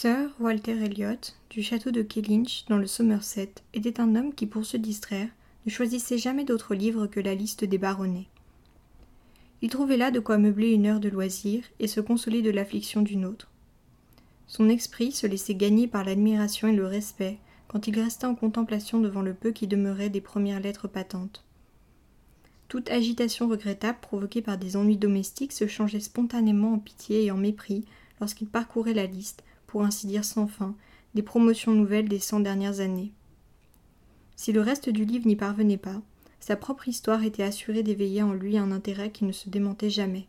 Sir Walter Elliot, du château de Kellynch, dans le Somerset, était un homme qui, pour se distraire, ne choisissait jamais d'autre livre que la liste des baronnets. Il trouvait là de quoi meubler une heure de loisir et se consoler de l'affliction d'une autre. Son esprit se laissait gagner par l'admiration et le respect quand il restait en contemplation devant le peu qui demeurait des premières lettres patentes. Toute agitation regrettable provoquée par des ennuis domestiques se changeait spontanément en pitié et en mépris lorsqu'il parcourait la liste, pour ainsi dire sans fin, des promotions nouvelles des cent dernières années. Si le reste du livre n'y parvenait pas, sa propre histoire était assurée d'éveiller en lui un intérêt qui ne se démentait jamais.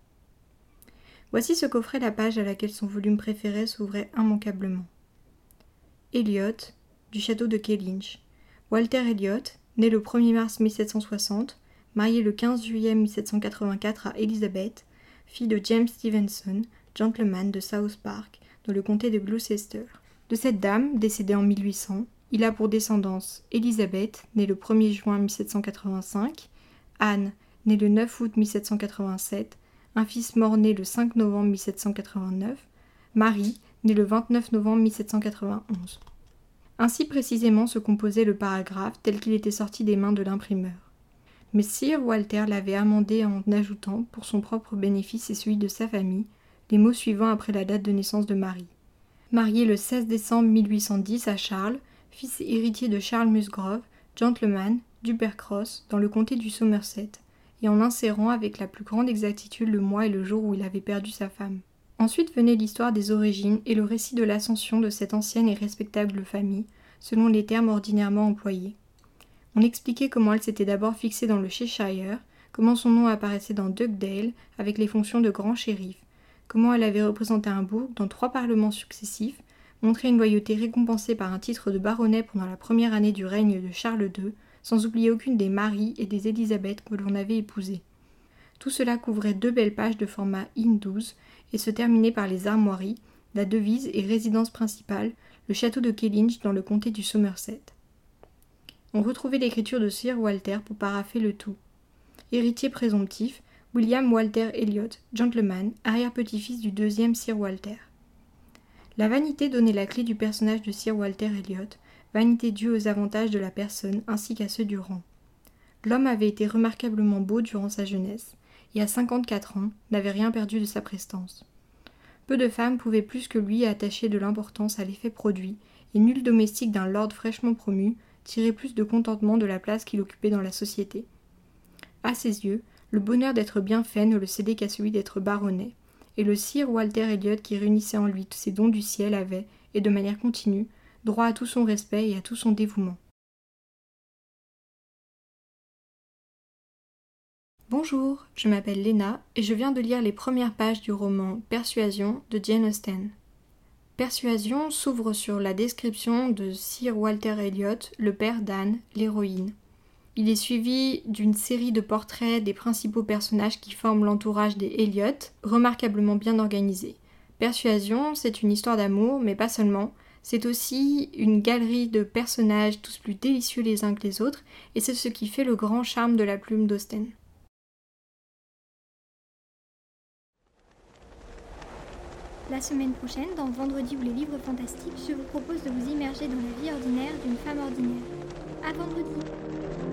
Voici ce qu'offrait la page à laquelle son volume préféré s'ouvrait immanquablement. Elliot, du château de Kellynch. Walter Elliot, né le 1er mars 1760, marié le 15 juillet 1784 à Elizabeth, fille de James Stevenson, gentleman de South Park, dans le comté de Gloucester. De cette dame, décédée en 1800, il a pour descendance Elizabeth, née le 1er juin 1785, Anne, née le 9 août 1787, un fils mort-né le 5 novembre 1789, Marie, née le 29 novembre 1791. Ainsi précisément se composait le paragraphe tel qu'il était sorti des mains de l'imprimeur. Mais Sir Walter l'avait amendé en ajoutant, pour son propre bénéfice et celui de sa famille, les mots suivants après la date de naissance de Marie. Mariée le 16 décembre 1810 à Charles, fils et héritier de Charles Musgrove, gentleman, d'Upercross, dans le comté du Somerset, et en insérant avec la plus grande exactitude le mois et le jour où il avait perdu sa femme. Ensuite venait l'histoire des origines et le récit de l'ascension de cette ancienne et respectable famille, selon les termes ordinairement employés. On expliquait comment elle s'était d'abord fixée dans le Cheshire, comment son nom apparaissait dans Dugdale avec les fonctions de grand shérif, comment elle avait représenté un bourg dans trois parlements successifs, montré une loyauté récompensée par un titre de baronnet pendant la première année du règne de Charles II, sans oublier aucune des Marie et des Élisabeth que l'on avait épousées. Tout cela couvrait deux belles pages de format IN12 et se terminait par les armoiries, la devise et résidence principale, le château de Kellynch dans le comté du Somerset. On retrouvait l'écriture de Sir Walter pour paraffer le tout. Héritier présomptif, William Walter Elliot, gentleman, arrière-petit-fils du deuxième Sir Walter. La vanité donnait la clé du personnage de Sir Walter Elliot, vanité due aux avantages de la personne ainsi qu'à ceux du rang. L'homme avait été remarquablement beau durant sa jeunesse, et à cinquante-quatre ans n'avait rien perdu de sa prestance. Peu de femmes pouvaient plus que lui attacher de l'importance à l'effet produit, et nul domestique d'un lord fraîchement promu tirait plus de contentement de la place qu'il occupait dans la société. À ses yeux, le bonheur d'être bien fait ne le cédait qu'à celui d'être baronnet, et le sire Walter Elliot qui réunissait en lui tous ces dons du ciel avait, et de manière continue, droit à tout son respect et à tout son dévouement. Bonjour, je m'appelle Léna et je viens de lire les premières pages du roman Persuasion de Jane Austen. Persuasion s'ouvre sur la description de Sir Walter Elliot, le père d'Anne, l'héroïne. Il est suivi d'une série de portraits des principaux personnages qui forment l'entourage des Elliot, remarquablement bien organisés. Persuasion, c'est une histoire d'amour, mais pas seulement. C'est aussi une galerie de personnages tous plus délicieux les uns que les autres, et c'est ce qui fait le grand charme de la plume d'Austen. La semaine prochaine, dans Vendredi ou les livres fantastiques, je vous propose de vous immerger dans la vie ordinaire d'une femme ordinaire. À vendredi!